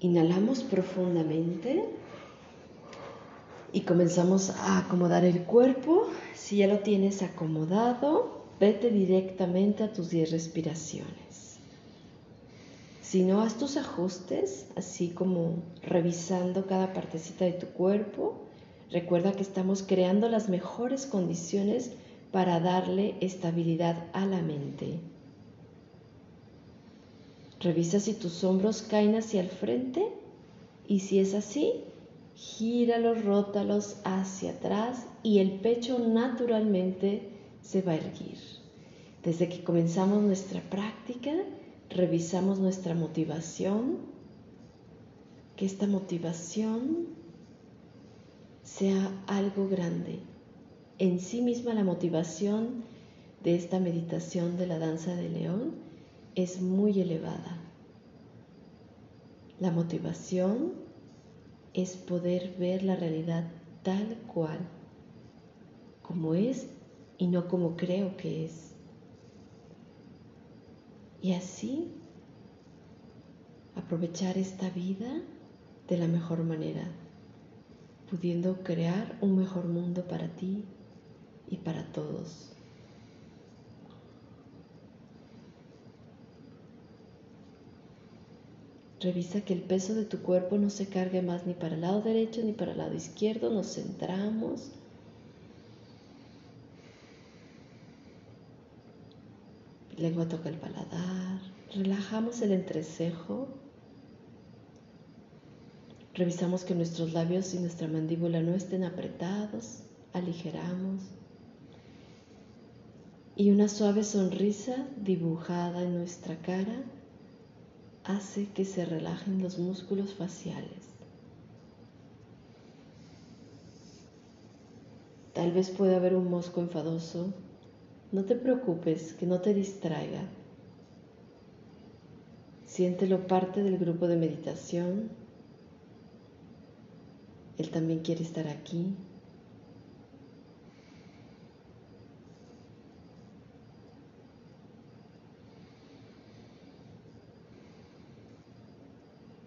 Inhalamos profundamente y comenzamos a acomodar el cuerpo. Si ya lo tienes acomodado, vete directamente a tus 10 respiraciones. Si no, haz tus ajustes, así como revisando cada partecita de tu cuerpo. Recuerda que estamos creando las mejores condiciones para darle estabilidad a la mente. Revisa si tus hombros caen hacia el frente y si es así, gíralos, rótalos hacia atrás y el pecho naturalmente se va a erguir. Desde que comenzamos nuestra práctica, revisamos nuestra motivación, que esta motivación sea algo grande. En sí misma la motivación de esta meditación de la danza de león es muy elevada. La motivación es poder ver la realidad tal cual, como es y no como creo que es. Y así aprovechar esta vida de la mejor manera, pudiendo crear un mejor mundo para ti y para todos. Revisa que el peso de tu cuerpo no se cargue más ni para el lado derecho ni para el lado izquierdo. Nos centramos. Lengua toca el paladar. Relajamos el entrecejo. Revisamos que nuestros labios y nuestra mandíbula no estén apretados. Aligeramos. Y una suave sonrisa dibujada en nuestra cara hace que se relajen los músculos faciales. Tal vez pueda haber un mosco enfadoso. No te preocupes, que no te distraiga. Siéntelo parte del grupo de meditación. Él también quiere estar aquí.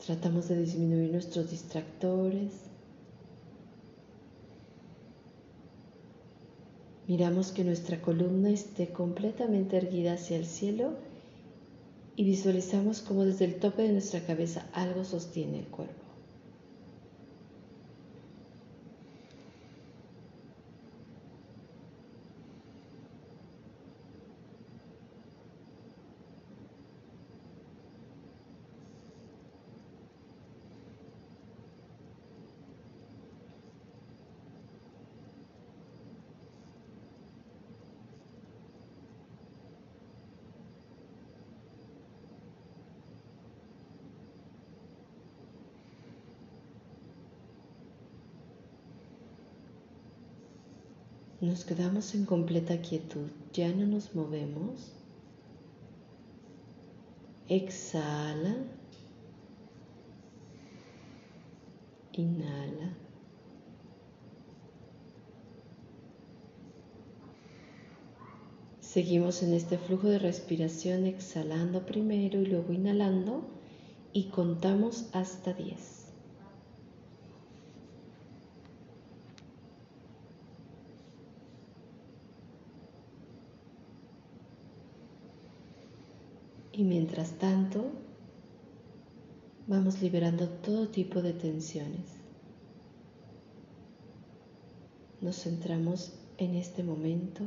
Tratamos de disminuir nuestros distractores. Miramos que nuestra columna esté completamente erguida hacia el cielo y visualizamos como desde el tope de nuestra cabeza algo sostiene el cuerpo. Nos quedamos en completa quietud, ya no nos movemos. Exhala. Inhala. Seguimos en este flujo de respiración exhalando primero y luego inhalando y contamos hasta 10. Y mientras tanto, vamos liberando todo tipo de tensiones. Nos centramos en este momento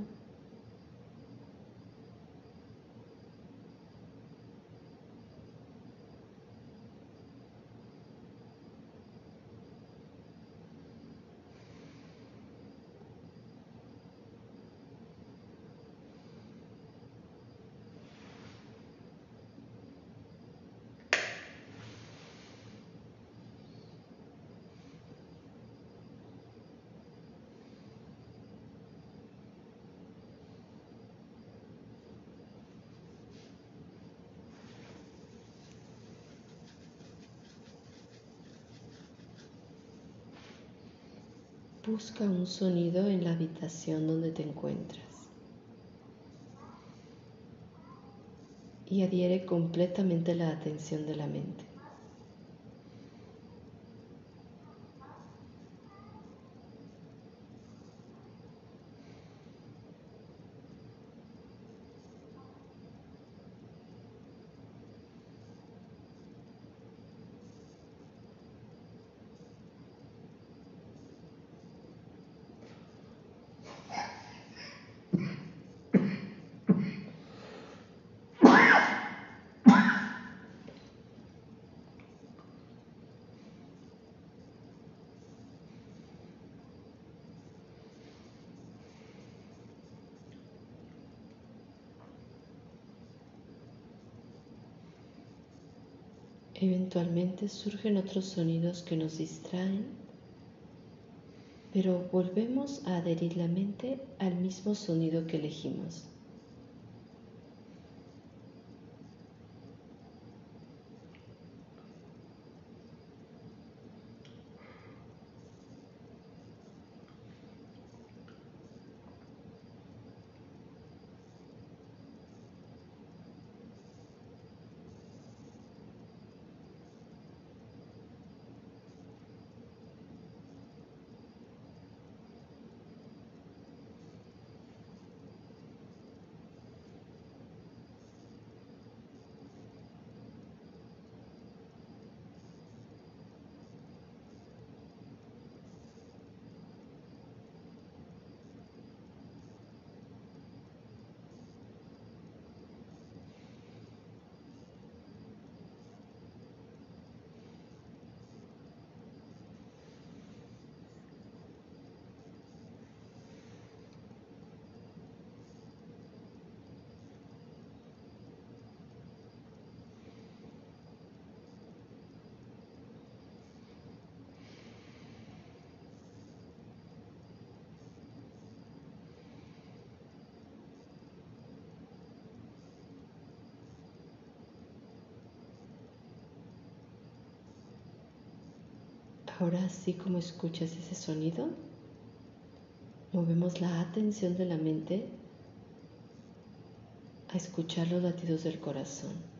Busca un sonido en la habitación donde te encuentras y adhiere completamente la atención de la mente. Eventualmente surgen otros sonidos que nos distraen, pero volvemos a adherir la mente al mismo sonido que elegimos. Ahora, así como escuchas ese sonido, movemos la atención de la mente a escuchar los latidos del corazón.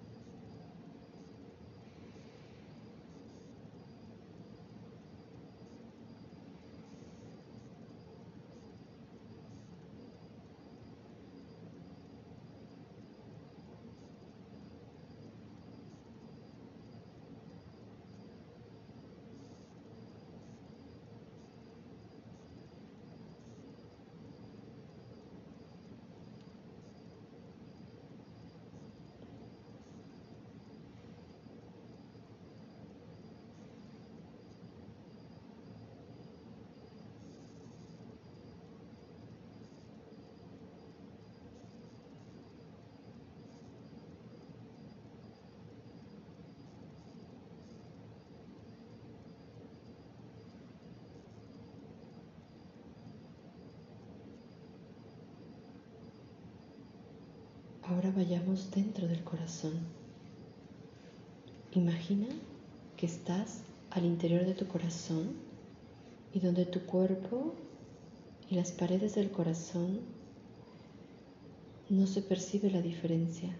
Ahora vayamos dentro del corazón. Imagina que estás al interior de tu corazón y donde tu cuerpo y las paredes del corazón no se percibe la diferencia.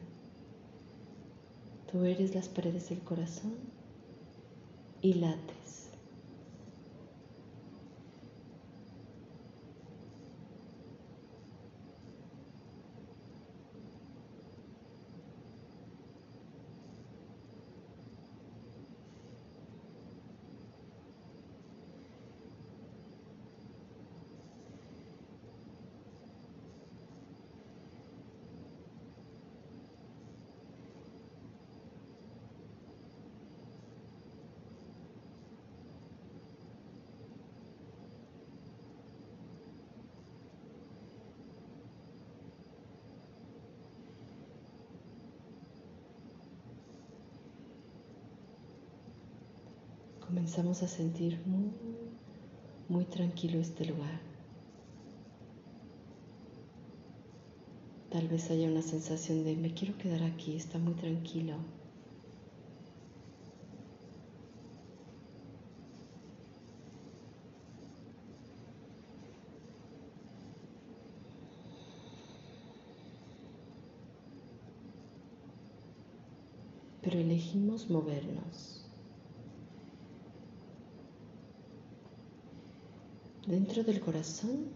Tú eres las paredes del corazón y lates. Comenzamos a sentir muy, muy tranquilo este lugar. Tal vez haya una sensación de me quiero quedar aquí, está muy tranquilo. Pero elegimos movernos. Dentro del corazón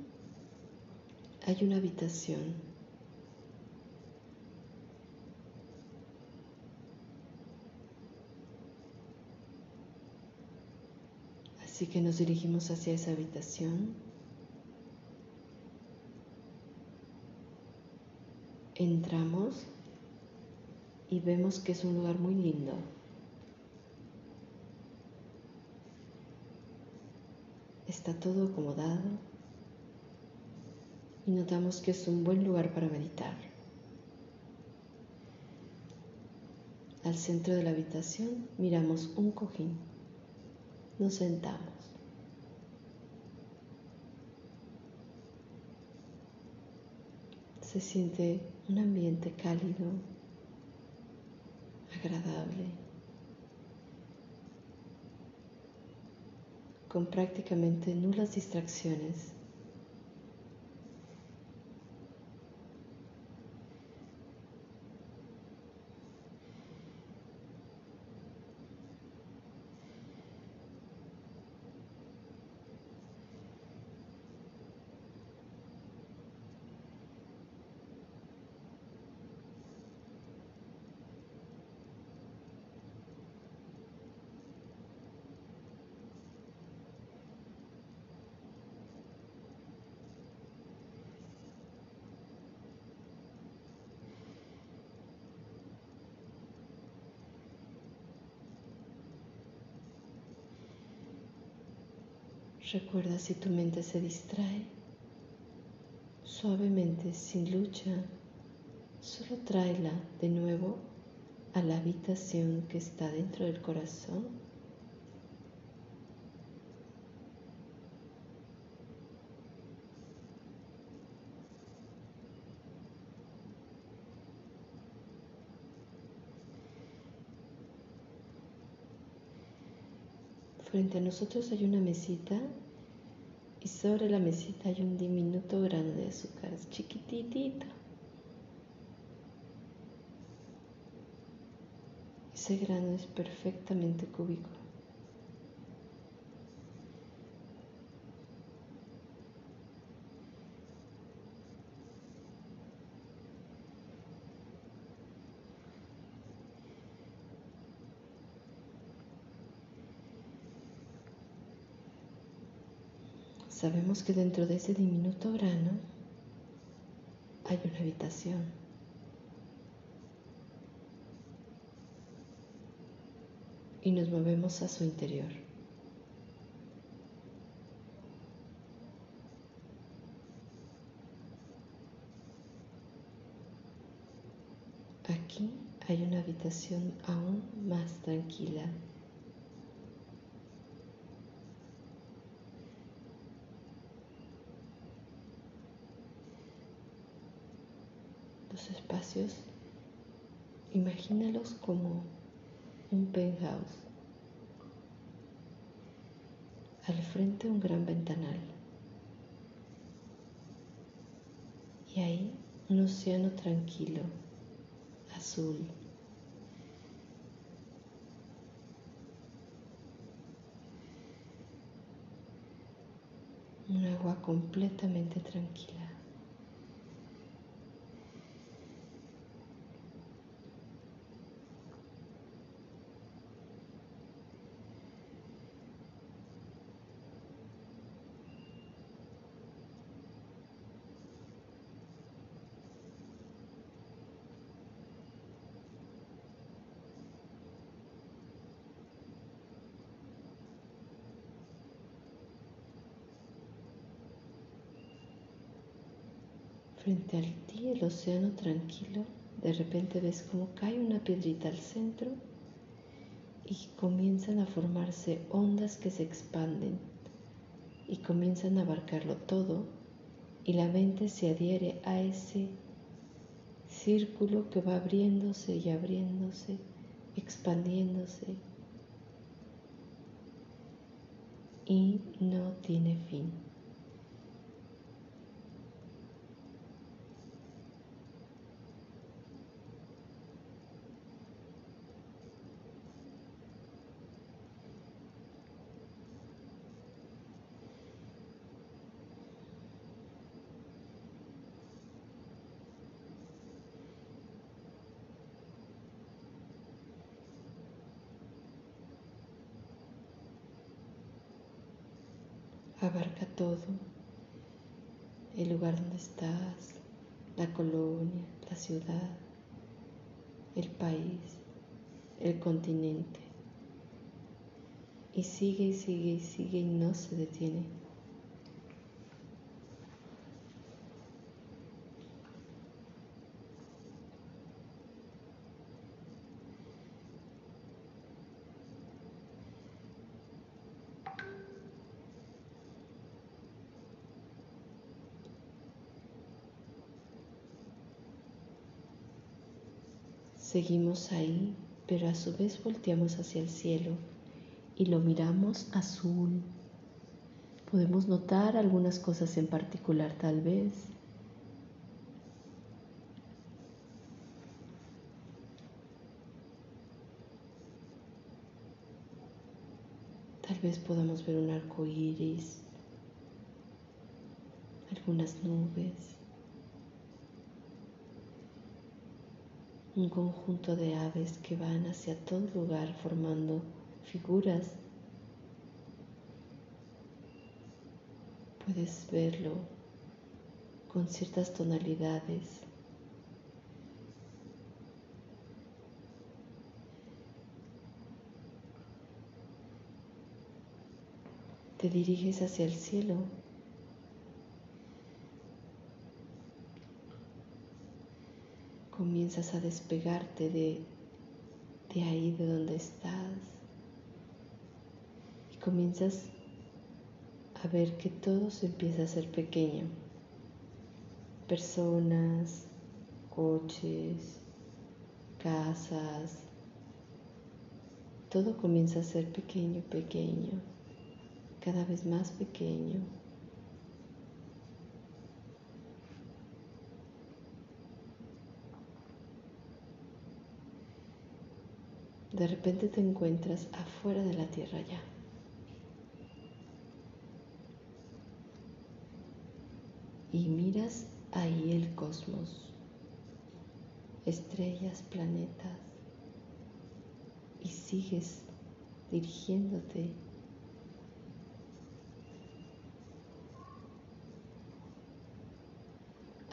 hay una habitación. Así que nos dirigimos hacia esa habitación. Entramos y vemos que es un lugar muy lindo. Está todo acomodado y notamos que es un buen lugar para meditar. al centro de la habitación, miramos un cojín. Nos sentamos. Se siente un ambiente cálido, agradable, con prácticamente nulas distracciones. Recuerda si tu mente se distrae, suavemente, sin lucha, solo tráela de nuevo a la habitación que está dentro del corazón. Frente a nosotros hay una mesita y sobre la mesita hay un diminuto grano de azúcar, chiquititito. Ese grano es perfectamente cúbico. Sabemos que dentro de ese diminuto grano hay una habitación. Y nos movemos a su interior. Aquí hay una habitación aún más tranquila. Imagínalos como un penthouse. Al frente un gran ventanal. Y ahí un océano tranquilo, azul. Un agua completamente tranquila. Frente a ti el océano tranquilo, de repente ves como cae una piedrita al centro y comienzan a formarse ondas que se expanden y comienzan a abarcarlo todo y la mente se adhiere a ese círculo que va abriéndose y abriéndose, expandiéndose y no tiene fin. Abarca todo, el lugar donde estás, la colonia, la ciudad, el país, el continente. Y sigue y sigue y sigue y no se detiene. Seguimos ahí, pero a su vez volteamos hacia el cielo y lo miramos azul. Podemos notar algunas cosas en particular tal vez. Tal vez podamos ver un arco iris, algunas nubes. Un conjunto de aves que van hacia todo lugar formando figuras. Puedes verlo con ciertas tonalidades. Te diriges hacia el cielo comienzas a despegarte de, de ahí de donde estás y comienzas a ver que todo se empieza a ser pequeño. Personas, coches, casas, todo comienza a ser pequeño, pequeño, cada vez más pequeño. De repente te encuentras afuera de la tierra ya. Y miras ahí el cosmos, estrellas, planetas, y sigues dirigiéndote.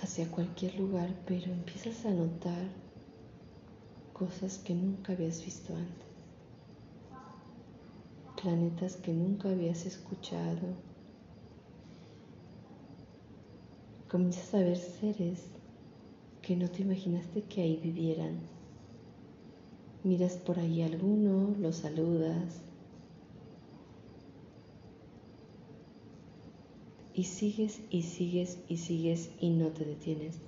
Hacia cualquier lugar, pero empiezas a notar cosas que nunca habías visto antes, planetas que nunca habías escuchado. Comienzas a ver seres que no te imaginaste que ahí vivieran. Miras por ahí a alguno, lo saludas y sigues y sigues y sigues y no te detienes.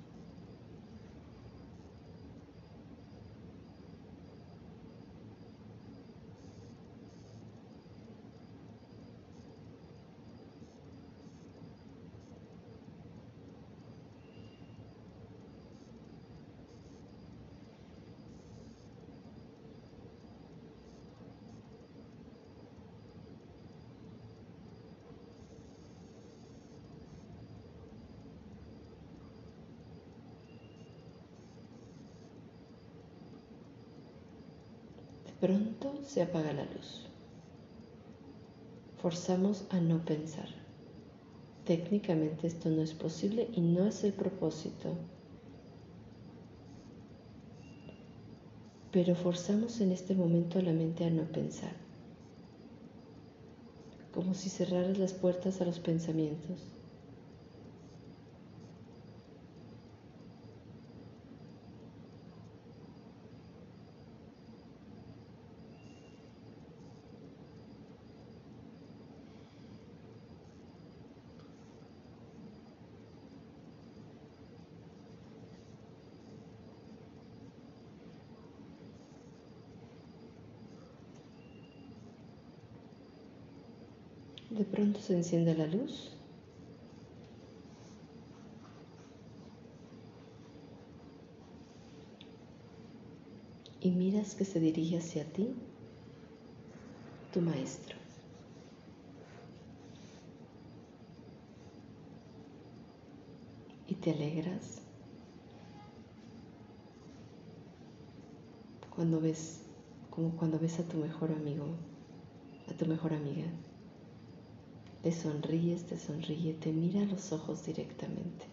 Pronto se apaga la luz. Forzamos a no pensar. Técnicamente esto no es posible y no es el propósito. Pero forzamos en este momento a la mente a no pensar. Como si cerraras las puertas a los pensamientos. De pronto se enciende la luz. Y miras que se dirige hacia ti tu maestro. Y te alegras cuando ves, como cuando ves a tu mejor amigo, a tu mejor amiga. Le sonríes, te sonríe, te mira a los ojos directamente.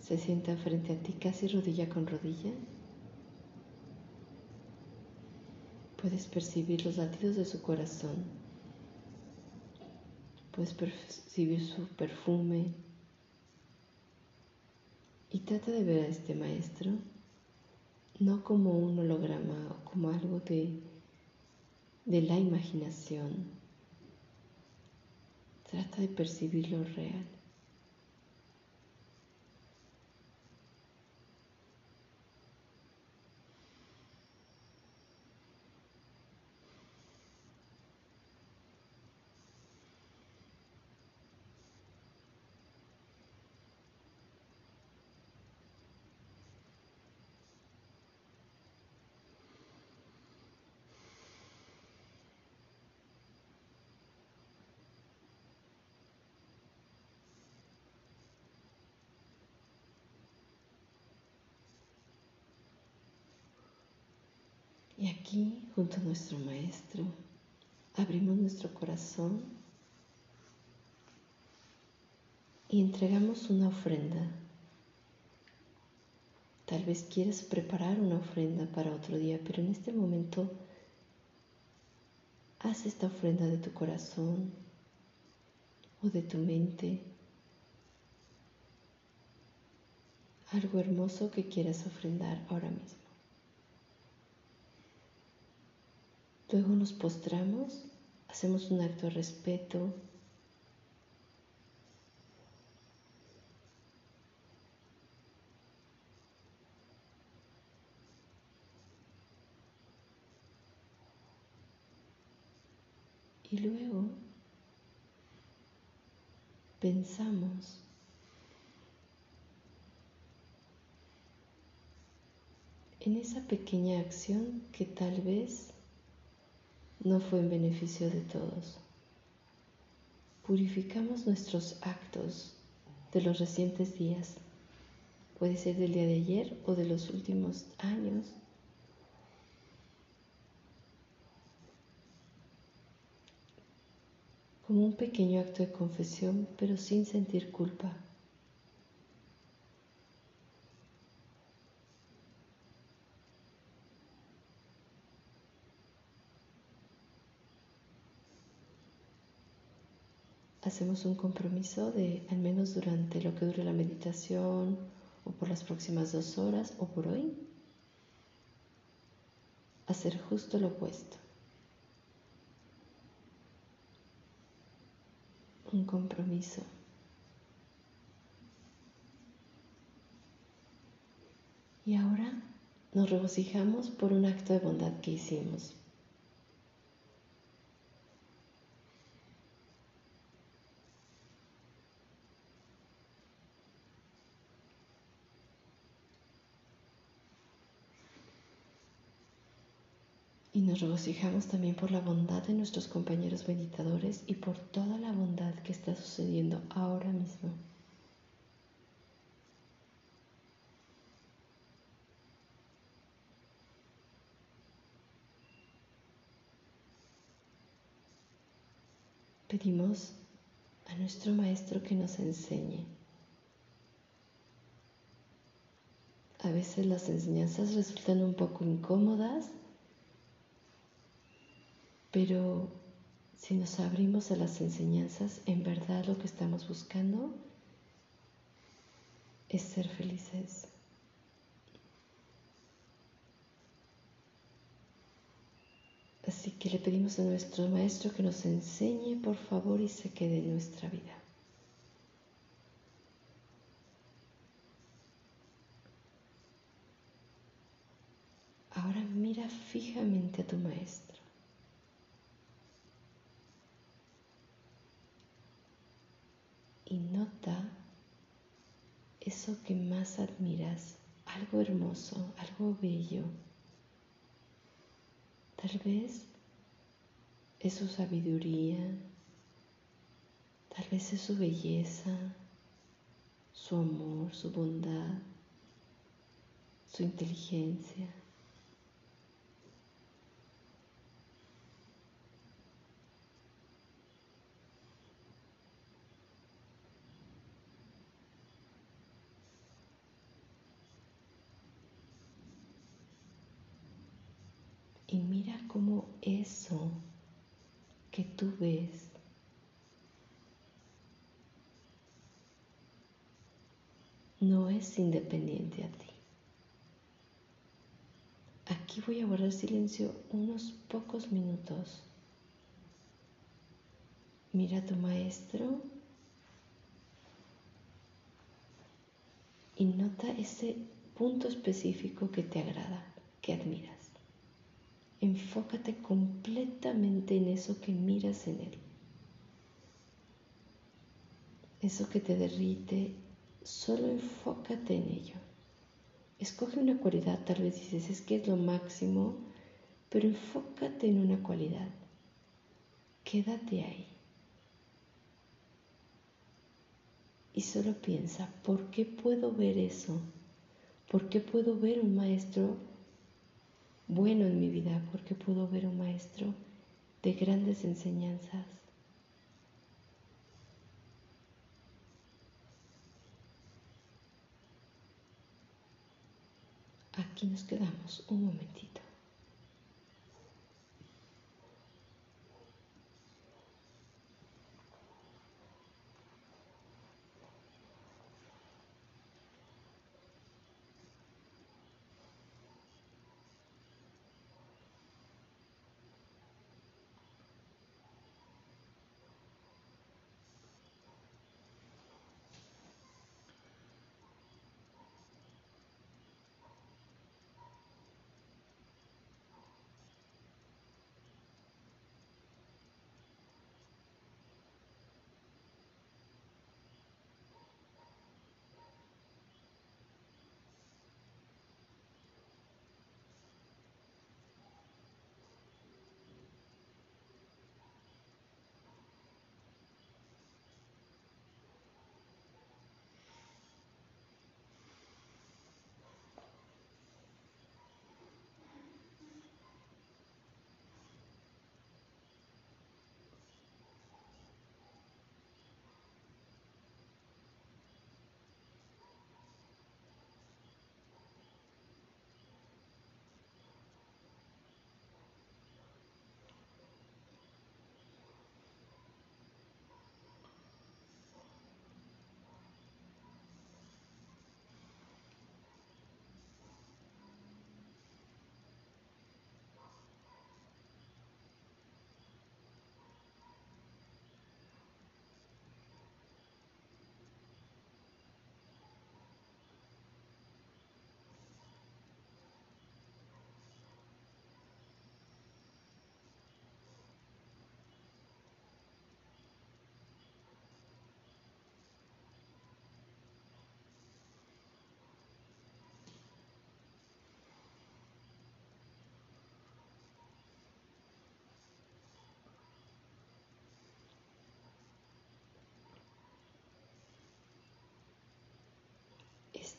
Se sienta frente a ti casi rodilla con rodilla. Puedes percibir los latidos de su corazón. Puedes percibir su perfume, y trata de ver a este maestro no como un holograma o como algo de de la imaginación. Trata de percibir lo real. Y aquí, junto a nuestro Maestro, abrimos nuestro corazón y entregamos una ofrenda. Tal vez quieras preparar una ofrenda para otro día, pero en este momento haz esta ofrenda de tu corazón o de tu mente. Algo hermoso que quieras ofrendar ahora mismo. Luego nos postramos, hacemos un acto de respeto. Y luego pensamos en esa pequeña acción que tal vez no fue en beneficio de todos. Purificamos nuestros actos de los recientes días, puede ser del día de ayer o de los últimos años. como un pequeño acto de confesión, pero sin sentir culpa. Hacemos un compromiso de, al menos durante lo que dure la meditación, o por las próximas dos horas, o por hoy, hacer justo lo opuesto. Un compromiso. Y ahora nos regocijamos por un acto de bondad que hicimos. Y nos regocijamos también por la bondad de nuestros compañeros meditadores y por toda la bondad que está sucediendo ahora mismo. Pedimos a nuestro Maestro que nos enseñe. A veces las enseñanzas resultan un poco incómodas pero si nos abrimos a las enseñanzas, en verdad lo que estamos buscando es ser felices. Así que le pedimos a nuestro Maestro que nos enseñe, por favor, y se quede en nuestra vida. Ahora mira fijamente a tu Maestro. Y nota eso que más admiras, algo hermoso, algo bello. Tal vez es su sabiduría, tal vez es su belleza, su amor, su bondad, su inteligencia. Y mira cómo eso que tú ves no es independiente a ti. Aquí voy a guardar silencio unos pocos minutos. Mira a tu maestro y nota ese punto específico que te agrada, que admiras. Enfócate completamente en eso que miras en él. Eso que te derrite, solo enfócate en ello. Escoge una cualidad, tal vez dices, es que es lo máximo, pero enfócate en una cualidad. Quédate ahí. Y solo piensa, ¿por qué puedo ver eso? ¿Por qué puedo ver un maestro bueno en mi vida? ¿Por qué puedo ver un maestro de grandes enseñanzas? Aquí nos quedamos un momentito.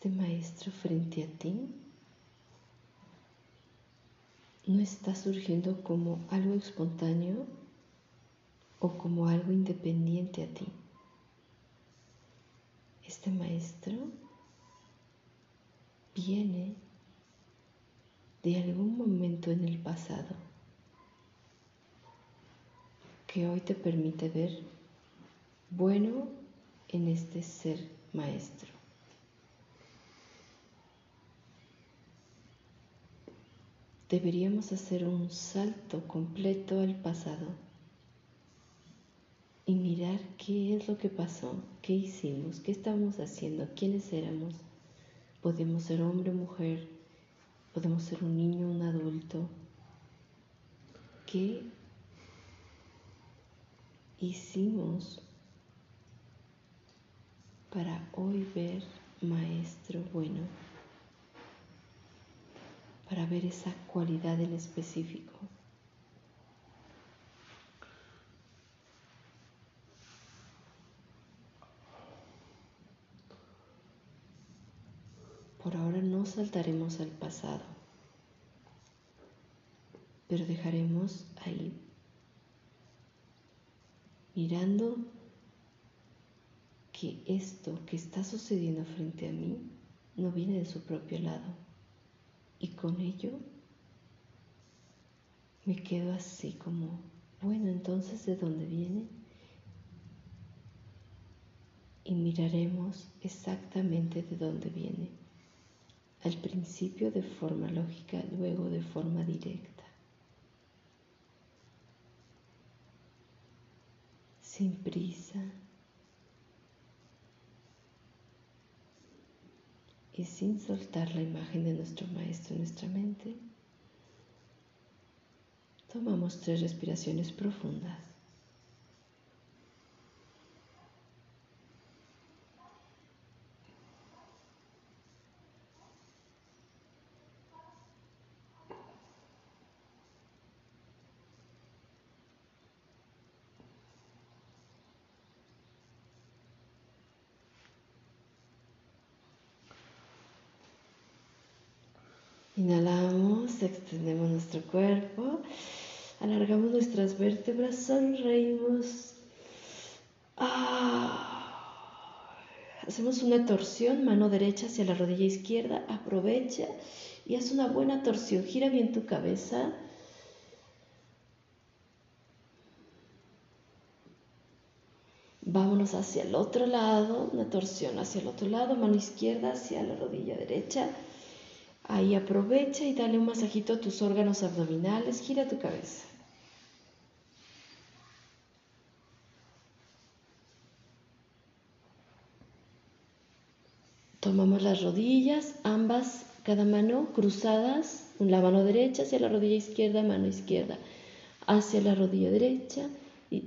Este maestro frente a ti no está surgiendo como algo espontáneo o como algo independiente a ti. Este maestro viene de algún momento en el pasado que hoy te permite ver bueno en este ser maestro. Deberíamos hacer un salto completo al pasado y mirar qué es lo que pasó, qué hicimos, qué estamos haciendo, quiénes éramos. Podemos ser hombre o mujer, podemos ser un niño, un adulto. ¿Qué hicimos para hoy ver maestro bueno? Para ver esa cualidad en específico. Por ahora no saltaremos al pasado, pero dejaremos ahí, mirando que esto que está sucediendo frente a mí no viene de su propio lado y con ello me quedo así como, bueno, entonces de dónde viene. Y miraremos exactamente de dónde viene. al principio de forma lógica, luego de forma directa. Sin prisa. Y sin soltar la imagen de nuestro maestro en nuestra mente, tomamos tres respiraciones profundas. Inhalamos, extendemos nuestro cuerpo, alargamos nuestras vértebras, sonreímos. Ah. Hacemos una torsión, mano derecha hacia la rodilla izquierda, aprovecha y haz una buena torsión, gira bien tu cabeza. Vámonos hacia el otro lado, una torsión hacia el otro lado, mano izquierda hacia la rodilla derecha. Ahí aprovecha y dale un masajito a tus órganos abdominales, gira tu cabeza. Tomamos las rodillas, ambas, cada mano cruzadas, la mano derecha hacia la rodilla izquierda, mano izquierda hacia la rodilla derecha, y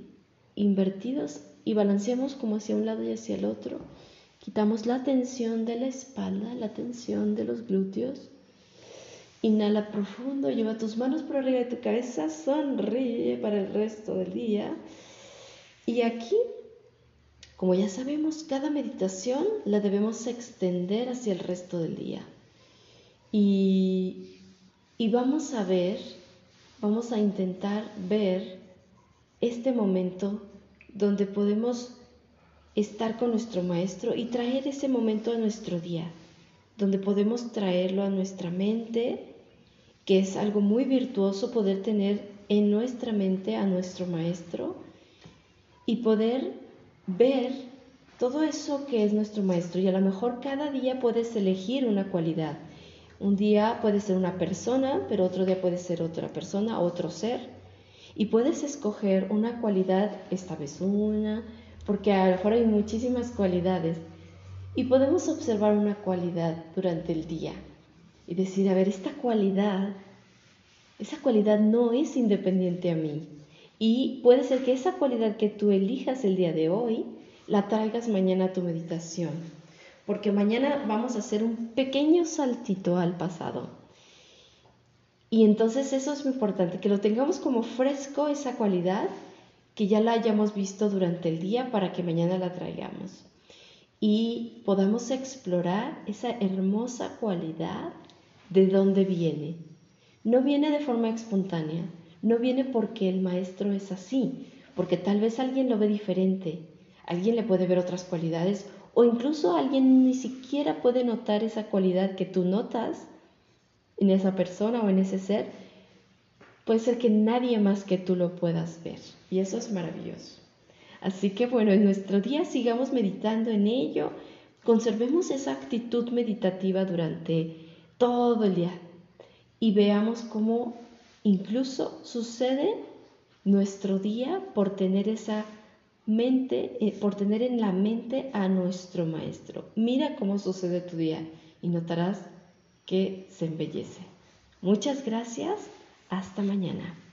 invertidos y balanceamos como hacia un lado y hacia el otro. Quitamos la tensión de la espalda, la tensión de los glúteos Inhala profundo, lleva tus manos por arriba de tu cabeza, sonríe para el resto del día. Y aquí, como ya sabemos, cada meditación la debemos extender hacia el resto del día. Y, y vamos a ver, vamos a intentar ver este momento donde podemos estar con nuestro maestro y traer ese momento a nuestro día, donde podemos traerlo a nuestra mente que es algo muy virtuoso poder tener en nuestra mente a nuestro maestro y poder ver todo eso que es nuestro maestro. Y a lo mejor cada día puedes elegir una cualidad. Un día puede ser una persona, pero otro día puede ser otra persona, otro ser. Y puedes escoger una cualidad, esta vez una, porque a lo mejor hay muchísimas cualidades. Y podemos observar una cualidad durante el día y decir, a ver, esta cualidad, esa cualidad no es independiente a mí. Y puede ser que esa cualidad que tú elijas el día de hoy, la traigas mañana a tu meditación. Porque mañana vamos a hacer un pequeño saltito al pasado. Y entonces eso es muy importante, que lo tengamos como fresco esa cualidad, que ya la hayamos visto durante el día para que mañana la traigamos. Y podamos explorar esa hermosa cualidad de dónde viene. No viene de forma espontánea, no viene porque el maestro es así, porque tal vez alguien lo ve diferente, alguien le puede ver otras cualidades o incluso alguien ni siquiera puede notar esa cualidad que tú notas en esa persona o en ese ser. Puede ser que nadie más que tú lo puedas ver y eso es maravilloso. Así que bueno, en nuestro día sigamos meditando en ello, conservemos esa actitud meditativa durante todo el día y veamos cómo incluso sucede nuestro día por tener esa mente, eh, por tener en la mente a nuestro maestro. Mira cómo sucede tu día y notarás que se embellece. Muchas gracias. Hasta mañana.